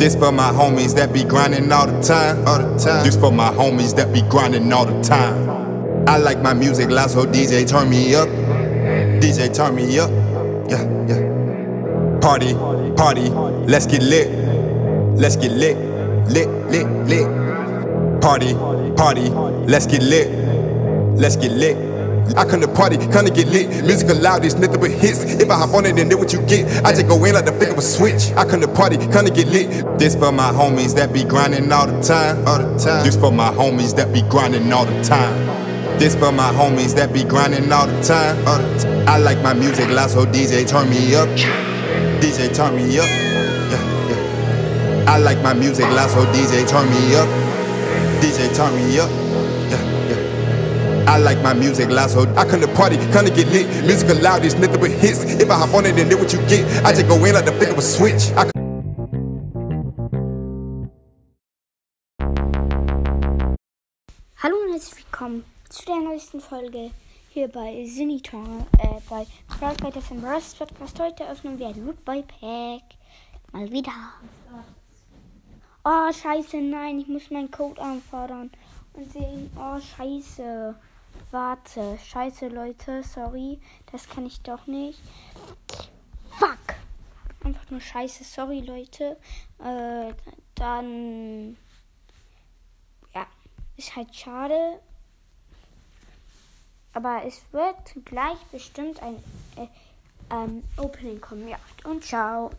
This for my homies that be grinding all the time. All the time. This for my homies that be grinding all the time. I like my music loud, so DJ turn me up. DJ turn me up. Yeah, yeah. Party, party, let's get lit. Let's get lit, lit, lit, lit. Party, party, let's get lit. Let's get lit. I come to party, come to get lit. Music loud, it's nothing but hits. If I hop on it, then know what you get. I just go in like the flick of a switch. I come to party, come to get lit. This for my homies that be grinding all the time. All the time. This for my homies that be grinding all the time. This for my homies that be grinding all the time. All the time. I like my music loud, so DJ turn me up. DJ turn me up. I like my music loud, so DJ turn me up. DJ turn me up. I like my music loud, so I come to party, come get lit. Music loud, it's nothing but hits. If I hop on it, then what you get. I just go in like the flick of a switch. I Hallo und herzlich willkommen zu der neuesten Folge hier bei Sinitor, äh, bei Brawl Fighters im Rust Podcast. Heute öffnen wir ein Loot Boy Pack. Mal wieder. Oh, scheiße, nein, ich muss meinen Code anfordern und sehen, oh, scheiße. Warte, scheiße, Leute, sorry, das kann ich doch nicht. Fuck. Einfach nur scheiße, sorry, Leute. Äh, dann ja, ist halt schade. Aber es wird gleich bestimmt ein äh, ähm, Opening kommen. Ja, und ciao.